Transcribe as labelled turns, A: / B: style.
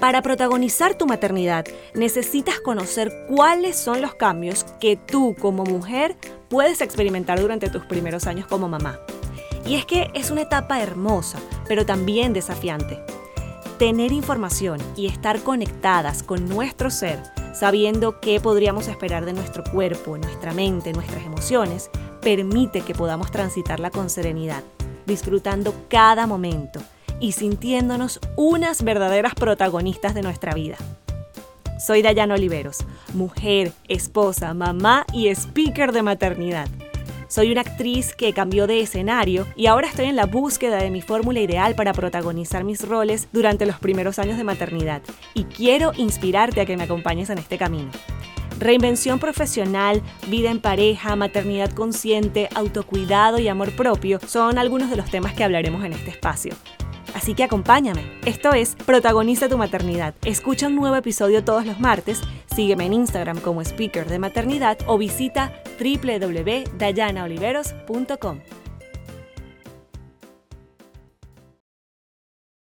A: Para protagonizar tu maternidad, necesitas conocer cuáles son los cambios que tú como mujer puedes experimentar durante tus primeros años como mamá. Y es que es una etapa hermosa, pero también desafiante. Tener información y estar conectadas con nuestro ser, sabiendo qué podríamos esperar de nuestro cuerpo, nuestra mente, nuestras emociones, permite que podamos transitarla con serenidad, disfrutando cada momento y sintiéndonos unas verdaderas protagonistas de nuestra vida. Soy Dayana Oliveros, mujer, esposa, mamá y speaker de maternidad. Soy una actriz que cambió de escenario y ahora estoy en la búsqueda de mi fórmula ideal para protagonizar mis roles durante los primeros años de maternidad y quiero inspirarte a que me acompañes en este camino. Reinvención profesional, vida en pareja, maternidad consciente, autocuidado y amor propio son algunos de los temas que hablaremos en este espacio. Así que acompáñame. Esto es Protagoniza tu maternidad. Escucha un nuevo episodio todos los martes, sígueme en Instagram como speaker de maternidad o visita www.dayanaoliveros.com.